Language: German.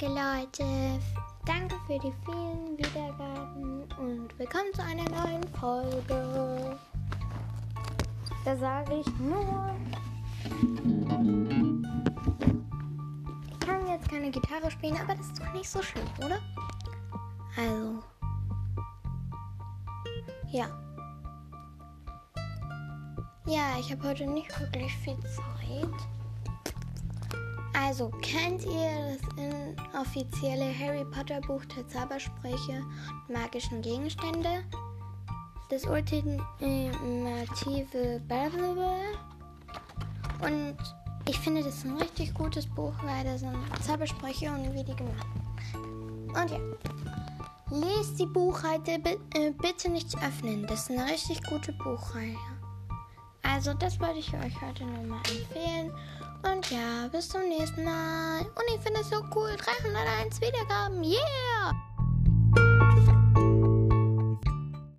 Danke, Leute. Danke für die vielen Wiedergaben und willkommen zu einer neuen Folge. Da sage ich nur. Ich kann jetzt keine Gitarre spielen, aber das ist doch nicht so schlimm, oder? Also. Ja. Ja, ich habe heute nicht wirklich viel Zeit. Also, kennt ihr das inoffizielle Harry Potter Buch der Zaubersprüche und magischen Gegenstände? Das ultimative Blablabla. Und ich finde, das ist ein richtig gutes Buch, weil da sind Zaubersprüche und wie die gemacht. Und ja. Lest die Buchreihe äh, bitte nicht öffnen. Das ist eine richtig gute Buchreihe. Also das wollte ich euch heute nur mal empfehlen. Und ja, bis zum nächsten Mal. Und ich finde es so cool. 301 Wiedergaben. Yeah!